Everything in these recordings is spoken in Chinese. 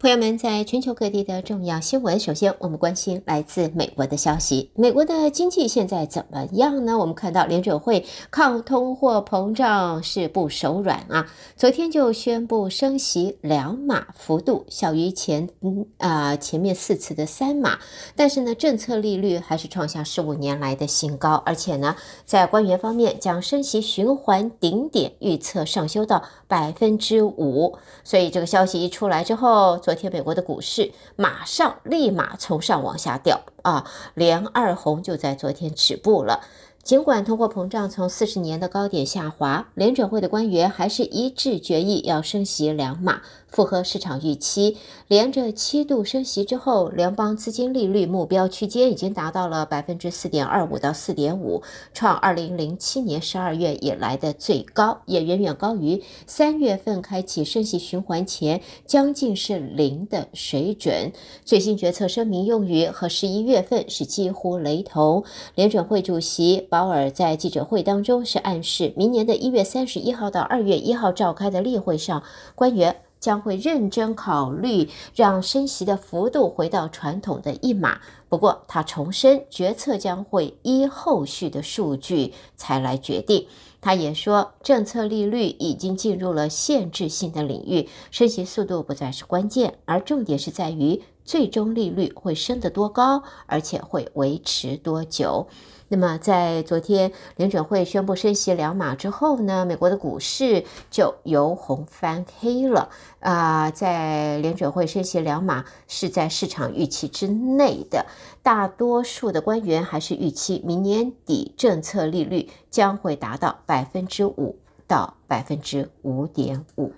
朋友们，在全球各地的重要新闻，首先我们关心来自美国的消息。美国的经济现在怎么样呢？我们看到联准会抗通货膨胀是不手软啊，昨天就宣布升息两码，幅度小于前啊、呃、前面四次的三码，但是呢，政策利率还是创下十五年来的新高，而且呢，在官员方面将升息循环顶点预测上修到百分之五，所以这个消息一出来之后。昨天美国的股市马上立马从上往下掉啊，连二红就在昨天止步了。尽管通货膨胀从四十年的高点下滑，联准会的官员还是一致决议要升息两码，符合市场预期。连着七度升息之后，联邦资金利率目标区间已经达到了百分之四点二五到四点五，创二零零七年十二月以来的最高，也远远高于三月份开启升息循环前将近是零的水准。最新决策声明用语和十一月份是几乎雷同。联准会主席鲍尔在记者会当中是暗示，明年的一月三十一号到二月一号召开的例会上，官员将会认真考虑让升息的幅度回到传统的一码。不过，他重申，决策将会依后续的数据才来决定。他也说，政策利率已经进入了限制性的领域，升息速度不再是关键，而重点是在于最终利率会升得多高，而且会维持多久。那么，在昨天联准会宣布升息两码之后呢，美国的股市就由红翻黑了啊、在联准会升息两码是在市场预期之内的，大多数的官员还是预期明年底政策利率将会达到百分之五到百分之五点五。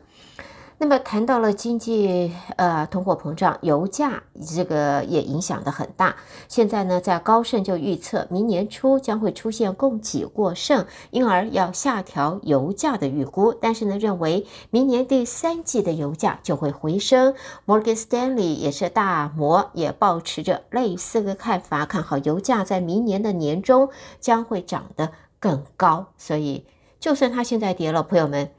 那么谈到了经济，呃，通货膨胀，油价这个也影响得很大。现在呢，在高盛就预测明年初将会出现供给过剩，因而要下调油价的预估。但是呢，认为明年第三季的油价就会回升。摩根斯丹利也是大摩也保持着类似的看法，看好油价在明年的年中将会涨得更高。所以，就算它现在跌了，朋友们。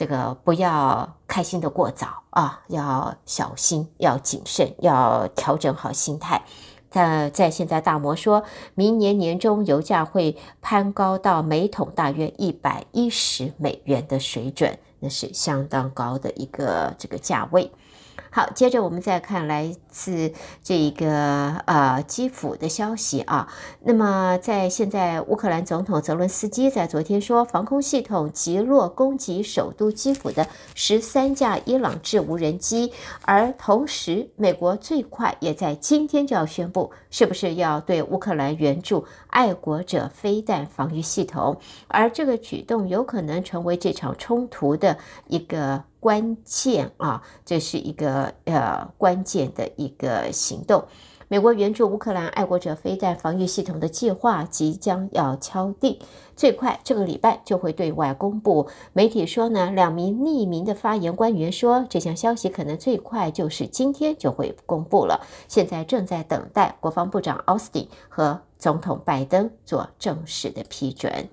这个不要开心的过早啊，要小心，要谨慎，要调整好心态。在在现在，大摩说明年年中油价会攀高到每桶大约一百一十美元的水准，那是相当高的一个这个价位。好，接着我们再看来自这个呃基辅的消息啊。那么在现在，乌克兰总统泽伦斯基在昨天说，防空系统击落攻击首都基辅的十三架伊朗制无人机，而同时，美国最快也在今天就要宣布，是不是要对乌克兰援助爱国者飞弹防御系统，而这个举动有可能成为这场冲突的一个。关键啊，这是一个呃关键的一个行动。美国援助乌克兰爱国者飞弹防御系统的计划即将要敲定，最快这个礼拜就会对外公布。媒体说呢，两名匿名的发言官员说，这项消息可能最快就是今天就会公布了。现在正在等待国防部长奥斯汀和总统拜登做正式的批准。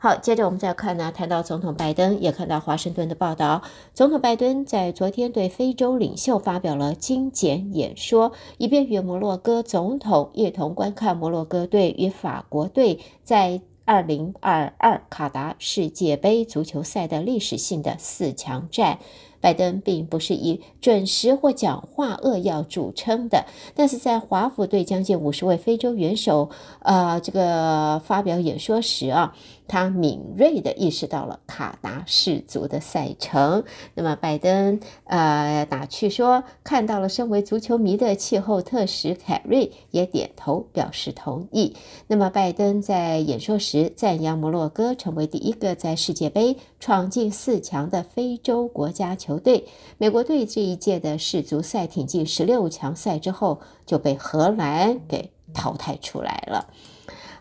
好，接着我们再看呢，谈到总统拜登，也看到华盛顿的报道。总统拜登在昨天对非洲领袖发表了精简演说，以便与摩洛哥总统一同观看摩洛哥队与法国队在二零二二卡达世界杯足球赛的历史性的四强战。拜登并不是以准时或讲话扼要著称的，但是在华府对将近五十位非洲元首，呃，这个发表演说时啊，他敏锐地意识到了卡达世足的赛程。那么，拜登呃打趣说，看到了身为足球迷的气候特使凯瑞也点头表示同意。那么，拜登在演说时赞扬摩洛哥成为第一个在世界杯闯进四强的非洲国家。球队，美国队这一届的世足赛挺进十六强赛之后，就被荷兰给淘汰出来了。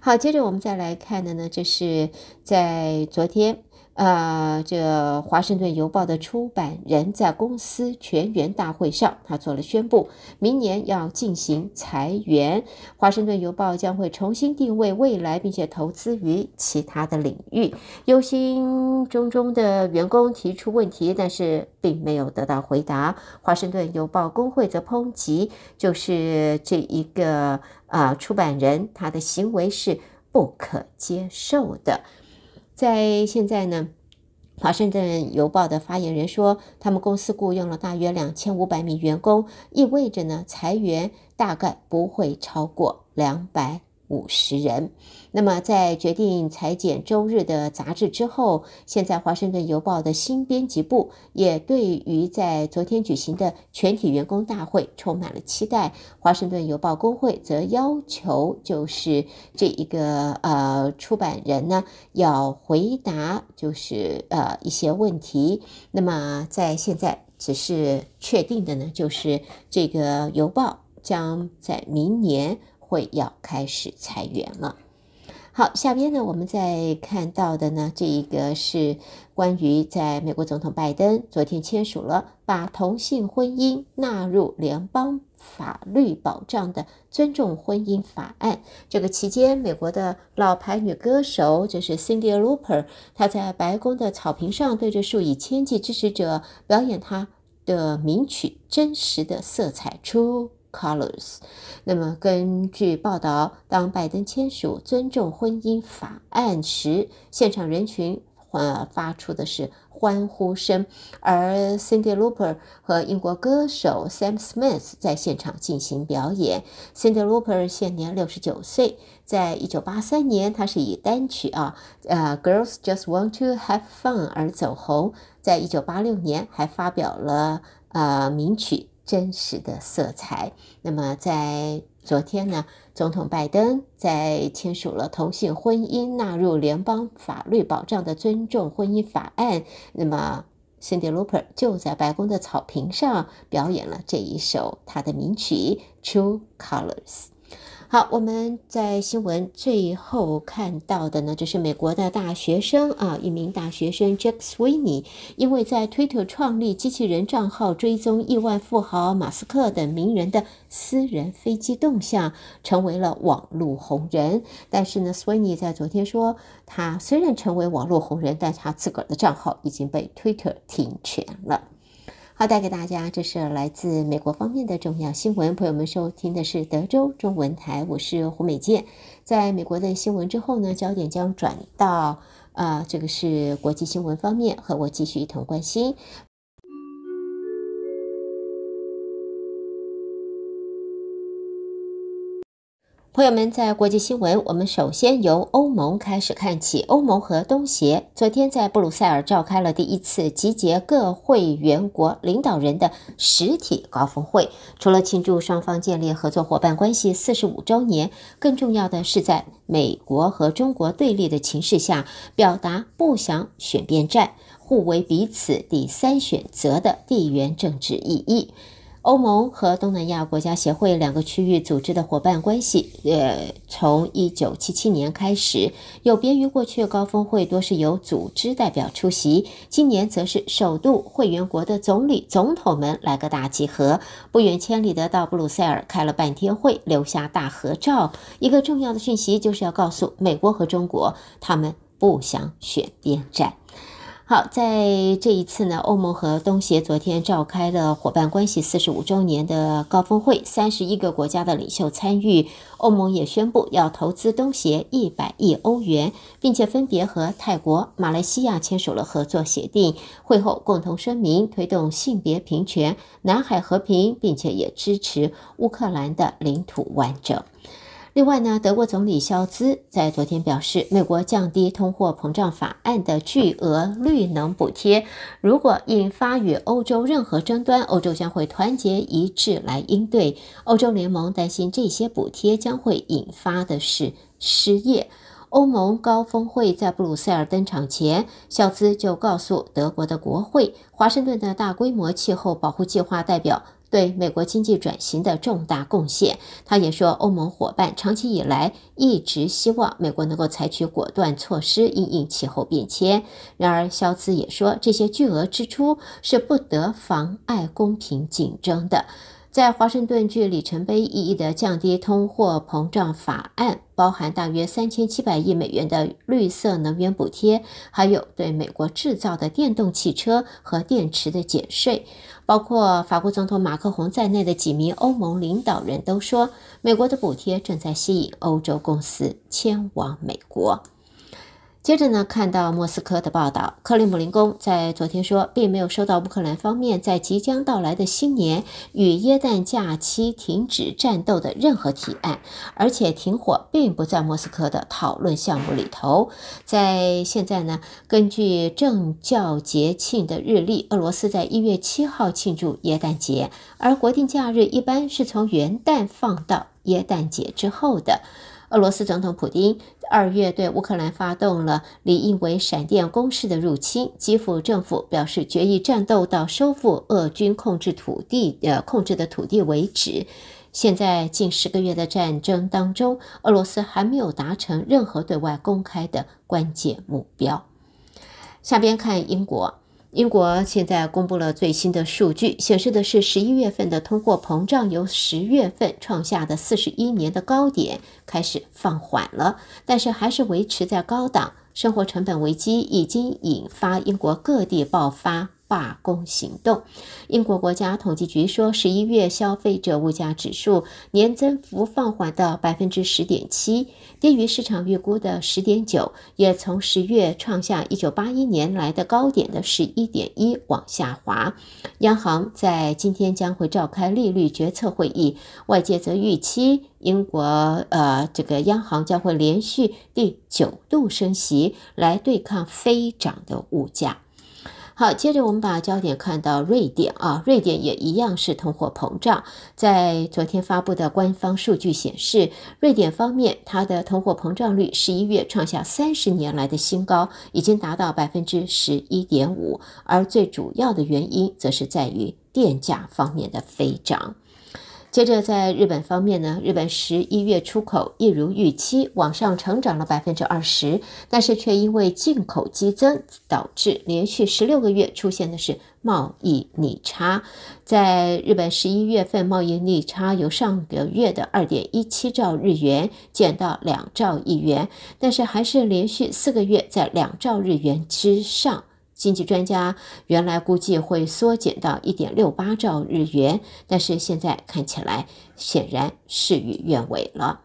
好，接着我们再来看的呢，这是在昨天呃，这《华盛顿邮报》的出版人在公司全员大会上，他做了宣布，明年要进行裁员，《华盛顿邮报》将会重新定位未来，并且投资于其他的领域。忧心忡忡的员工提出问题，但是并没有得到回答。《华盛顿邮报》工会则抨击，就是这一个啊、出版人他的行为是不可接受的。在现在呢，华盛顿邮报的发言人说，他们公司雇佣了大约两千五百名员工，意味着呢，裁员大概不会超过两百。五十人。那么，在决定裁减周日的杂志之后，现在《华盛顿邮报》的新编辑部也对于在昨天举行的全体员工大会充满了期待。《华盛顿邮报》工会则要求，就是这一个呃出版人呢要回答，就是呃一些问题。那么，在现在只是确定的呢，就是这个邮报将在明年。会要开始裁员了。好，下边呢，我们再看到的呢，这一个是关于在美国总统拜登昨天签署了把同性婚姻纳入联邦法律保障的尊重婚姻法案。这个期间，美国的老牌女歌手就是 Cyndi Lauper，她在白宫的草坪上对着数以千计支持者表演她的名曲《真实的色彩》出。Colors。那么，根据报道，当拜登签署尊重婚姻法案时，现场人群呃发出的是欢呼声，而 Cindy Louper 和英国歌手 Sam Smith 在现场进行表演。Cindy Louper 现年六十九岁，在一九八三年，他是以单曲啊呃 Girls Just Want to Have Fun 而走红，在一九八六年还发表了呃名曲。真实的色彩。那么，在昨天呢，总统拜登在签署了同性婚姻纳入联邦法律保障的尊重婚姻法案。那么，Cindy l o p e r 就在白宫的草坪上表演了这一首他的名曲《True Colors》。好，我们在新闻最后看到的呢，就是美国的大学生啊，一名大学生 Jack Sweeney，因为在 Twitter 创立机器人账号追踪亿万富豪马斯克等名人的私人飞机动向，成为了网络红人。但是呢，Sweeney 在昨天说，他虽然成为网络红人，但他自个儿的账号已经被 Twitter 停权了。好，带给大家，这是来自美国方面的重要新闻。朋友们收听的是德州中文台，我是胡美健。在美国的新闻之后呢，焦点将转到啊、这个是国际新闻方面，和我继续一同关心。朋友们，在国际新闻，我们首先由欧盟开始看起。欧盟和东协昨天在布鲁塞尔召开了第一次集结各会员国领导人的实体高峰会。除了庆祝双方建立合作伙伴关系四十五周年，更重要的是在美国和中国对立的情势下，表达不想选边站、互为彼此第三选择的地缘政治意义。欧盟和东南亚国家协会两个区域组织的伙伴关系，呃，从一九七七年开始，有别于过去高峰会多是由组织代表出席，今年则是首度会员国的总理、总统们来个大集合，不远千里的到布鲁塞尔开了半天会，留下大合照。一个重要的讯息就是要告诉美国和中国，他们不想选边站。好，在这一次呢，欧盟和东协昨天召开了伙伴关系四十五周年的高峰会，三十一个国家的领袖参与。欧盟也宣布要投资东协一百亿欧元，并且分别和泰国、马来西亚签署了合作协定。会后共同声明推动性别平权、南海和平，并且也支持乌克兰的领土完整。另外呢，德国总理肖兹在昨天表示，美国降低通货膨胀法案的巨额绿能补贴，如果引发与欧洲任何争端，欧洲将会团结一致来应对。欧洲联盟担心这些补贴将会引发的是失业。欧盟高峰会在布鲁塞尔登场前，肖兹就告诉德国的国会，华盛顿的大规模气候保护计划代表对美国经济转型的重大贡献。他也说，欧盟伙伴长期以来一直希望美国能够采取果断措施应应气候变迁。然而，肖兹也说，这些巨额支出是不得妨碍公平竞争的。在华盛顿具里程碑意义的降低通货膨胀法案，包含大约三千七百亿美元的绿色能源补贴，还有对美国制造的电动汽车和电池的减税。包括法国总统马克宏在内的几名欧盟领导人都说，美国的补贴正在吸引欧洲公司迁往美国。接着呢，看到莫斯科的报道，克里姆林宫在昨天说，并没有收到乌克兰方面在即将到来的新年与耶诞假期停止战斗的任何提案，而且停火并不在莫斯科的讨论项目里头。在现在呢，根据政教节庆的日历，俄罗斯在一月七号庆祝耶诞节，而国定假日一般是从元旦放到耶诞节之后的。俄罗斯总统普丁二月对乌克兰发动了理应为闪电攻势的入侵，基辅政府表示决意战斗到收复俄军控制土地呃控制的土地为止。现在近十个月的战争当中，俄罗斯还没有达成任何对外公开的关键目标。下边看英国。英国现在公布了最新的数据，显示的是十一月份的通货膨胀由十月份创下的四十一年的高点开始放缓了，但是还是维持在高档。生活成本危机已经引发英国各地爆发罢工行动。英国国家统计局说，十一月消费者物价指数年增幅放缓到百分之十点七，低于市场预估的十点九，也从十月创下一九八一年来的高点的十一点一往下滑。央行在今天将会召开利率决策会议，外界则预期英国呃这个央行将会连续第九度升息，来对抗飞涨的物价。好，接着我们把焦点看到瑞典啊，瑞典也一样是通货膨胀。在昨天发布的官方数据显示，瑞典方面它的通货膨胀率十一月创下三十年来的新高，已经达到百分之十一点五。而最主要的原因，则是在于电价方面的飞涨。接着，在日本方面呢，日本十一月出口一如预期往上成长了百分之二十，但是却因为进口激增，导致连续十六个月出现的是贸易逆差。在日本十一月份，贸易逆差由上个月的二点一七兆日元减到两兆亿元，但是还是连续四个月在两兆日元之上。经济专家原来估计会缩减到一点六八兆日元，但是现在看起来显然事与愿违了。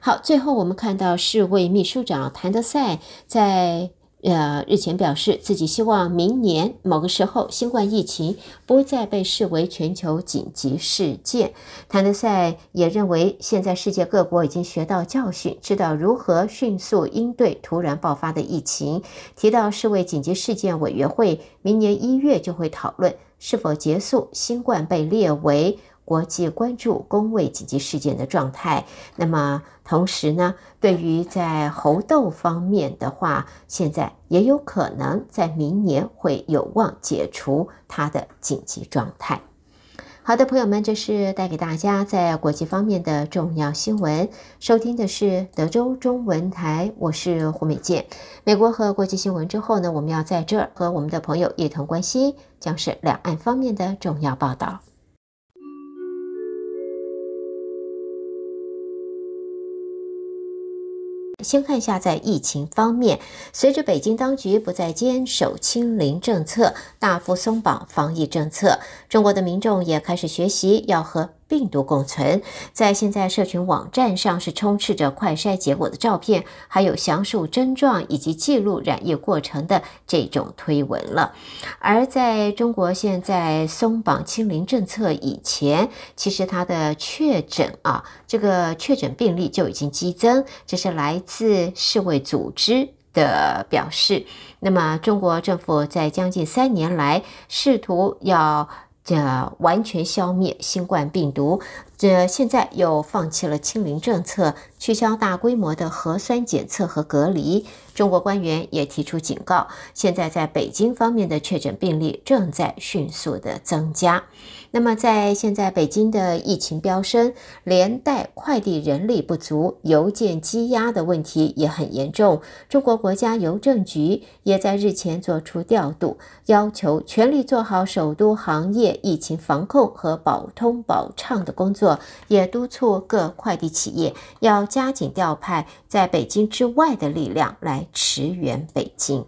好，最后我们看到世卫秘书长谭德赛在。呃，日前表示自己希望明年某个时候，新冠疫情不再被视为全球紧急事件。谭德塞也认为，现在世界各国已经学到教训，知道如何迅速应对突然爆发的疫情。提到世卫紧急事件委员会明年一月就会讨论是否结束新冠被列为。国际关注公卫紧急事件的状态。那么，同时呢，对于在猴痘方面的话，现在也有可能在明年会有望解除它的紧急状态。好的，朋友们，这是带给大家在国际方面的重要新闻。收听的是德州中文台，我是胡美健。美国和国际新闻之后呢，我们要在这儿和我们的朋友一同关心，将是两岸方面的重要报道。先看一下，在疫情方面，随着北京当局不再坚守清零政策，大幅松绑防疫政策，中国的民众也开始学习要和病毒共存，在现在社群网站上是充斥着快筛结果的照片，还有详述症状以及记录染疫过程的这种推文了。而在中国现在松绑清零政策以前，其实它的确诊啊，这个确诊病例就已经激增，这是来自世卫组织的表示。那么中国政府在将近三年来试图要。这完全消灭新冠病毒，这现在又放弃了清零政策，取消大规模的核酸检测和隔离。中国官员也提出警告，现在在北京方面的确诊病例正在迅速的增加。那么，在现在北京的疫情飙升，连带快递人力不足、邮件积压的问题也很严重。中国国家邮政局也在日前做出调度，要求全力做好首都行业疫情防控和保通保畅的工作，也督促各快递企业要加紧调派在北京之外的力量来驰援北京。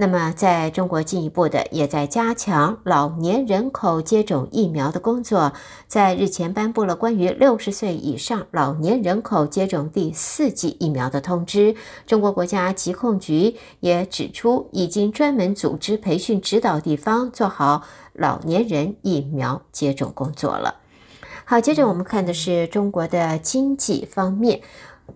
那么，在中国进一步的也在加强老年人口接种疫苗的工作，在日前颁布了关于六十岁以上老年人口接种第四剂疫苗的通知。中国国家疾控局也指出，已经专门组织培训指导地方做好老年人疫苗接种工作了。好，接着我们看的是中国的经济方面。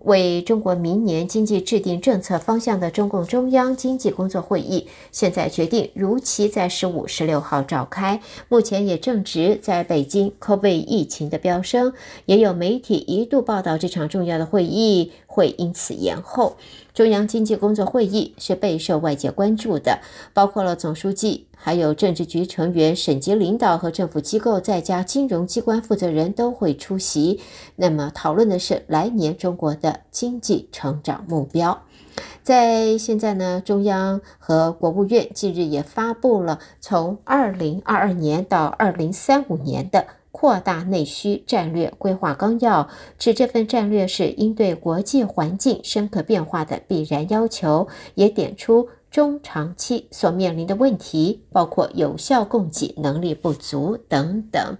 为中国明年经济制定政策方向的中共中央经济工作会议，现在决定如期在十五、十六号召开。目前也正值在北京 COVID 疫情的飙升，也有媒体一度报道这场重要的会议会因此延后。中央经济工作会议是备受外界关注的，包括了总书记、还有政治局成员、省级领导和政府机构再加金融机关负责人都会出席。那么讨论的是来年中国的经济成长目标。在现在呢，中央和国务院近日也发布了从二零二二年到二零三五年的。扩大内需战略规划纲要，指这份战略是应对国际环境深刻变化的必然要求，也点出中长期所面临的问题，包括有效供给能力不足等等。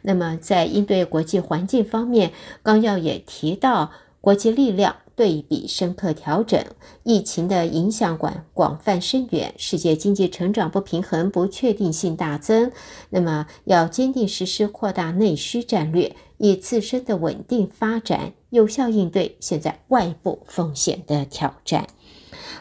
那么，在应对国际环境方面，纲要也提到国际力量。对比深刻调整，疫情的影响广广泛深远，世界经济成长不平衡、不确定性大增。那么，要坚定实施扩大内需战略，以自身的稳定发展，有效应对现在外部风险的挑战。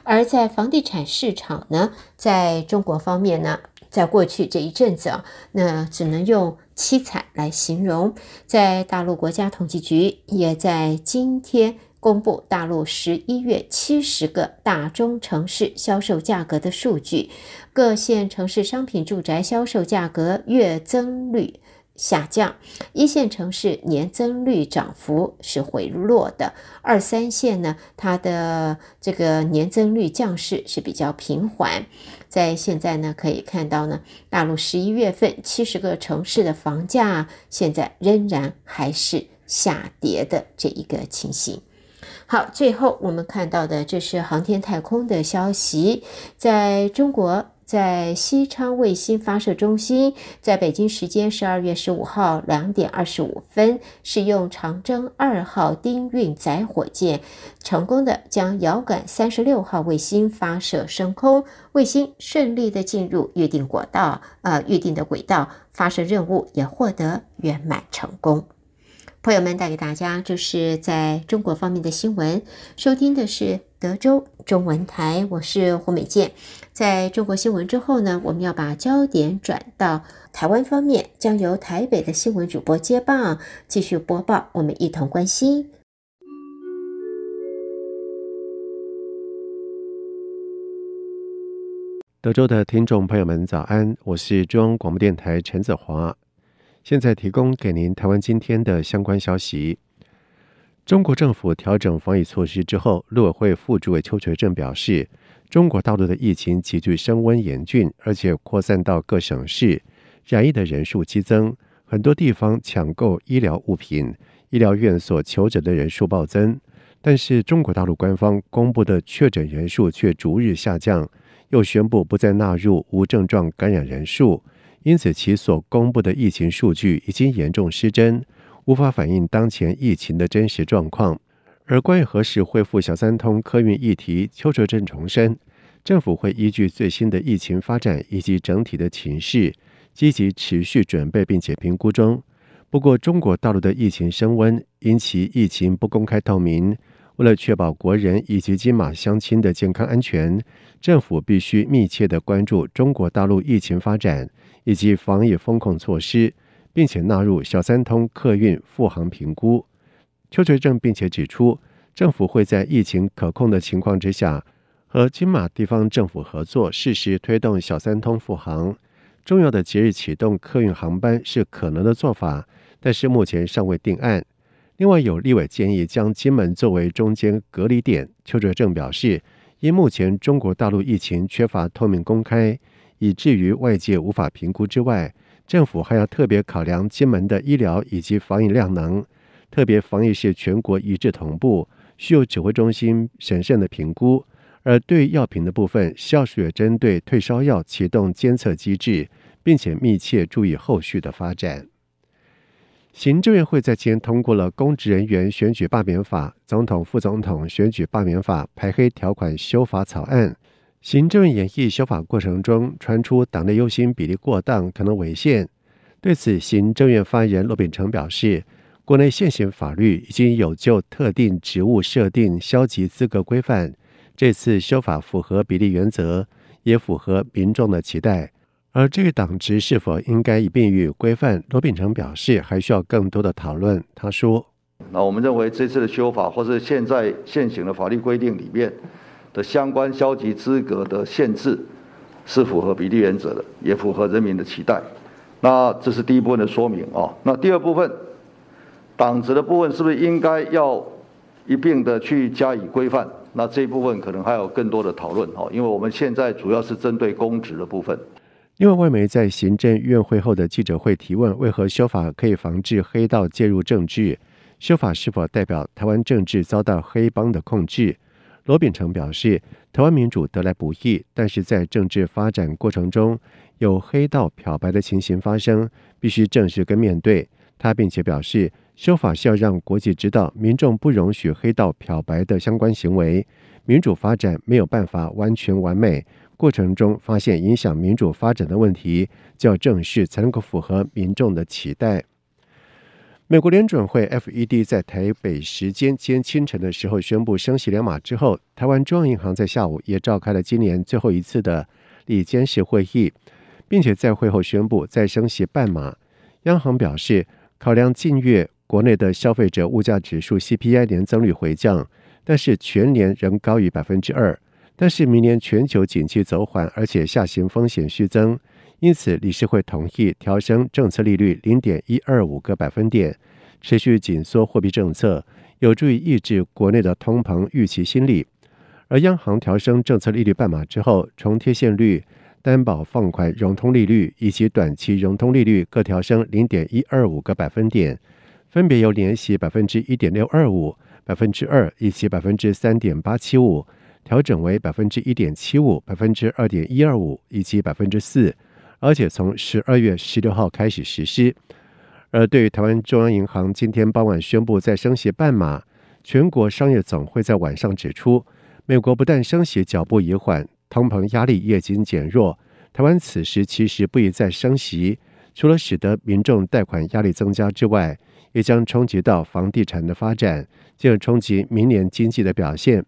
而在房地产市场呢，在中国方面呢，在过去这一阵子啊，那只能用凄惨来形容。在大陆国家统计局也在今天。公布大陆十一月七十个大中城市销售价格的数据，各线城市商品住宅销售价格月增率下降，一线城市年增率涨幅是回落的，二三线呢，它的这个年增率降势是比较平缓。在现在呢，可以看到呢，大陆十一月份七十个城市的房价现在仍然还是下跌的这一个情形。好，最后我们看到的这是航天太空的消息，在中国，在西昌卫星发射中心，在北京时间十二月十五号两点二十五分，使用长征二号丁运载火箭，成功的将遥感三十六号卫星发射升空，卫星顺利的进入预定轨道，呃，预定的轨道，发射任务也获得圆满成功。朋友们，带给大家这是在中国方面的新闻。收听的是德州中文台，我是胡美健。在中国新闻之后呢，我们要把焦点转到台湾方面，将由台北的新闻主播接棒继续播报。我们一同关心。德州的听众朋友们，早安！我是中央广播电台陈子华。现在提供给您台湾今天的相关消息。中国政府调整防疫措施之后，陆委会副主委邱垂正表示，中国大陆的疫情急剧升温严峻，而且扩散到各省市，染疫的人数激增，很多地方抢购医疗物品，医疗院所求诊的人数暴增。但是中国大陆官方公布的确诊人数却逐日下降，又宣布不再纳入无症状感染人数。因此，其所公布的疫情数据已经严重失真，无法反映当前疫情的真实状况。而关于何时恢复小三通客运议题，邱垂正重申，政府会依据最新的疫情发展以及整体的情势，积极持续准备并且评估中。不过，中国大陆的疫情升温，因其疫情不公开透明，为了确保国人以及金马乡亲的健康安全，政府必须密切的关注中国大陆疫情发展。以及防疫风控措施，并且纳入小三通客运复航评估。邱垂正并且指出，政府会在疫情可控的情况之下，和金马地方政府合作，适时推动小三通复航。重要的节日启动客运航班是可能的做法，但是目前尚未定案。另外，有立委建议将金门作为中间隔离点。邱垂正表示，因目前中国大陆疫情缺乏透明公开，以至于外界无法评估之外，政府还要特别考量金门的医疗以及防疫量能。特别防疫是全国一致同步，需有指挥中心审慎的评估。而对药品的部分，消署也针对退烧药启动监测机制，并且密切注意后续的发展。行政院会在今天通过了公职人员选举罢免法、总统、副总统选举罢免法排黑条款修法草案。行政院演绎修法过程中传出党内优先比例过当，可能违宪。对此，行政院发言人罗秉成表示，国内现行法律已经有就特定职务设定消极资格规范，这次修法符合比例原则，也符合民众的期待。而这个党职是否应该一并予以规范？罗秉成表示，还需要更多的讨论。他说：“那我们认为这次的修法，或是现在现行的法律规定里面的相关消极资格的限制，是符合比例原则的，也符合人民的期待。那这是第一部分的说明啊。那第二部分，党职的部分是不是应该要一并的去加以规范？那这一部分可能还有更多的讨论啊，因为我们现在主要是针对公职的部分。”因为外媒在行政院会后的记者会提问，为何修法可以防治黑道介入政治？修法是否代表台湾政治遭到黑帮的控制？罗秉成表示，台湾民主得来不易，但是在政治发展过程中有黑道漂白的情形发生，必须正视跟面对。他并且表示，修法是要让国际知道，民众不容许黑道漂白的相关行为。民主发展没有办法完全完美。过程中发现影响民主发展的问题，就要正视才能够符合民众的期待。美国联准会 FED 在台北时间今清晨的时候宣布升息两码之后，台湾中央银行在下午也召开了今年最后一次的理监事会议，并且在会后宣布再升息半码。央行表示，考量近月国内的消费者物价指数 CPI 年增率回降，但是全年仍高于百分之二。但是明年全球景气走缓，而且下行风险续增，因此理事会同意调升政策利率零点一二五个百分点，持续紧缩货币政策，有助于抑制国内的通膨预期心理。而央行调升政策利率半码之后，重贴现率、担保放款融通利率以及短期融通利率各调升零点一二五个百分点，分别由年息百分之一点六二五、百分之二以及百分之三点八七五。调整为百分之一点七五、百分之二点一二五以及百分之四，而且从十二月十六号开始实施。而对于台湾中央银行今天傍晚宣布再升息半码，全国商业总会在晚上指出，美国不但升息脚步已缓，通膨压力也已经减弱，台湾此时其实不宜再升息，除了使得民众贷款压力增加之外，也将冲击到房地产的发展，进而冲击明年经济的表现。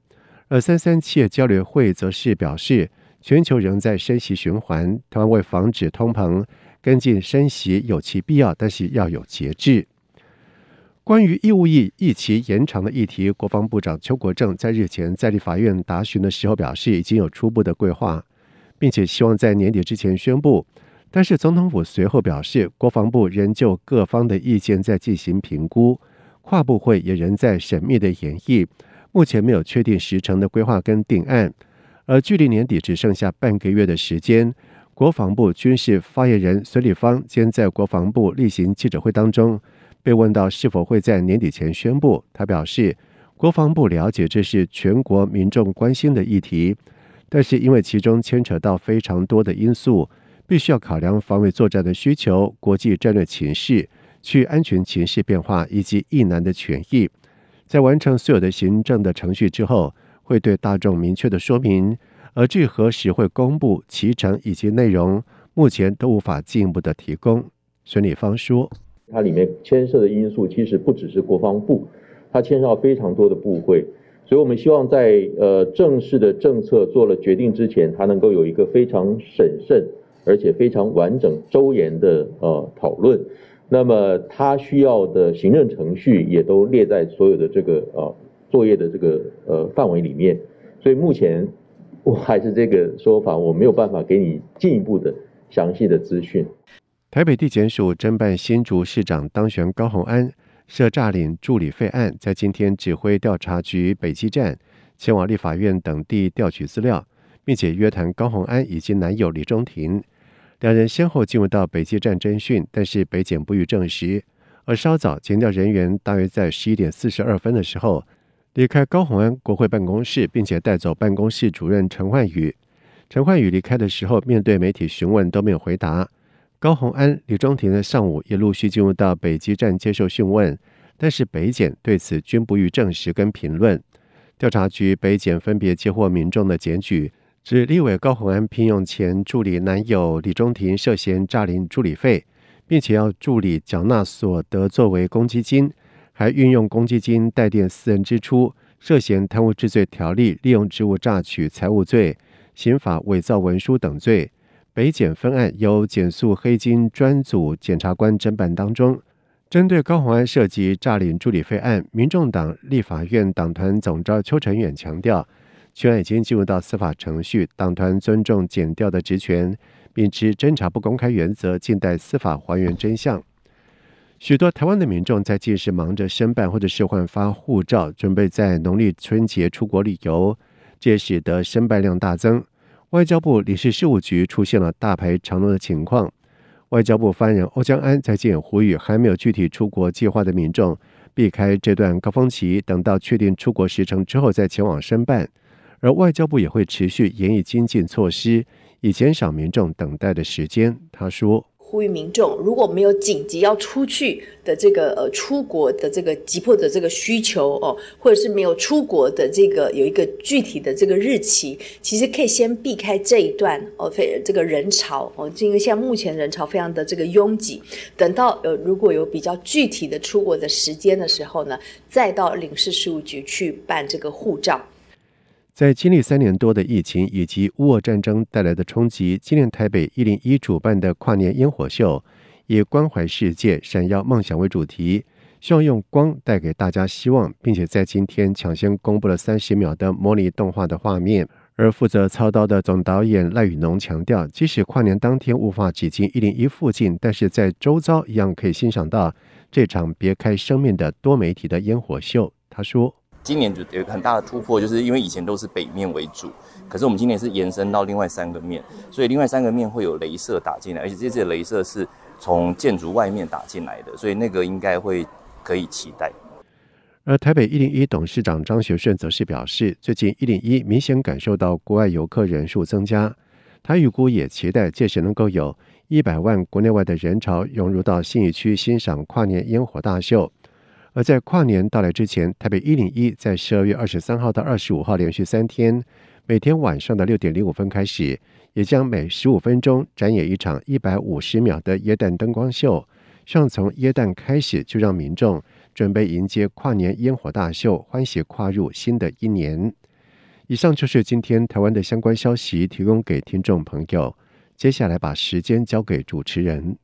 而三三企业交流会则是表示，全球仍在升息循环，台湾为防止通膨，跟进升息有其必要，但是要有节制。关于义务役役期延长的议题，国防部长邱国正在日前在立法院答询的时候表示，已经有初步的规划，并且希望在年底之前宣布。但是总统府随后表示，国防部仍就各方的意见在进行评估，跨部会也仍在缜密的研议。目前没有确定时程的规划跟定案，而距离年底只剩下半个月的时间。国防部军事发言人孙立方今天在国防部例行记者会当中被问到是否会在年底前宣布，他表示，国防部了解这是全国民众关心的议题，但是因为其中牵扯到非常多的因素，必须要考量防卫作战的需求、国际战略情势、去安全情势变化以及役男的权益。在完成所有的行政的程序之后，会对大众明确的说明。而至于何时会公布其程以及内容，目前都无法进一步的提供。孙立方说：“它里面牵涉的因素其实不只是国防部，它牵涉到非常多的部会，所以我们希望在呃正式的政策做了决定之前，它能够有一个非常审慎而且非常完整周延的呃讨论。那么他需要的行政程序也都列在所有的这个呃作业的这个呃范围里面，所以目前我还是这个说法，我没有办法给你进一步的详细的资讯。台北地检署侦办新竹市长当选高虹安涉诈领助理费案，在今天指挥调查局北基站前往立法院等地调取资料，并且约谈高虹安以及男友李中庭。两人先后进入到北基站侦讯，但是北检不予证实。而稍早，检调人员大约在十一点四十二分的时候离开高虹安国会办公室，并且带走办公室主任陈焕宇。陈焕宇离开的时候，面对媒体询问都没有回答。高虹安、李中庭的上午也陆续进入到北基站接受讯问，但是北检对此均不予证实跟评论。调查局、北检分别接获民众的检举，指立委高虹安聘用前助理男友李中庭涉嫌诈领助理费，并且要助理缴纳所得作为公积金，还运用公积金代垫私人支出，涉嫌贪污治罪条例利用职务诈取财物罪、刑法伪造文书等罪。北检分案由检肃黑金专组检察官侦办当中，针对高虹安涉及诈领助理费案，民众党立法院党团总召邱成远强调，全案已经进入到司法程序，党团尊重检调的职权，秉持侦查不公开原则，静待司法还原真相。许多台湾的民众在近日忙着申办或者是换发护照，准备在农历春节出国旅游，这也使得申办量大增。外交部领事事务局出现了大排长龙的情况。外交部发言人欧江安在建呼吁，还没有具体出国计划的民众避开这段高峰期，等到确定出国时程之后再前往申办。而外交部也会持续研议精进措施，以减少民众等待的时间。他说。呼吁民众，如果没有紧急要出去的这个呃出国的这个急迫的这个需求哦，或者是没有出国的这个有一个具体的这个日期，其实可以先避开这一段哦，非这个人潮哦，因为像目前人潮非常的这个拥挤，等到呃如果有比较具体的出国的时间的时候呢，再到领事事务局去办这个护照。在经历三年多的疫情以及乌俄战争带来的冲击，今年台北一零一主办的跨年烟火秀，以关怀世界、闪耀梦想为主题，希望用光带给大家希望，并且在今天抢先公布了三十秒的模拟动画的画面。而负责操刀的总导演赖宇农强调，即使跨年当天无法挤进一零一附近，但是在周遭一样可以欣赏到这场别开生面的多媒体的烟火秀。他说。今年就有一个很大的突破，就是因为以前都是北面为主，可是我们今年是延伸到另外三个面，所以另外三个面会有镭射打进来，而且这次的雷射是从建筑外面打进来的，所以那个应该会可以期待。而台北一零一董事长张学顺则是表示，最近一零一明显感受到国外游客人数增加，他预估也期待届时能够有一百万国内外的人潮涌入到信义区欣赏跨年烟火大秀。而在跨年到来之前，台北一零一在十二月二十三号到二十五号连续三天，每天晚上的六点零五分开始，也将每十五分钟展演一场一百五十秒的耶诞灯光秀，希望从耶诞开始就让民众准备迎接跨年烟火大秀，欢喜跨入新的一年。以上就是今天台湾的相关消息，提供给听众朋友。接下来把时间交给主持人。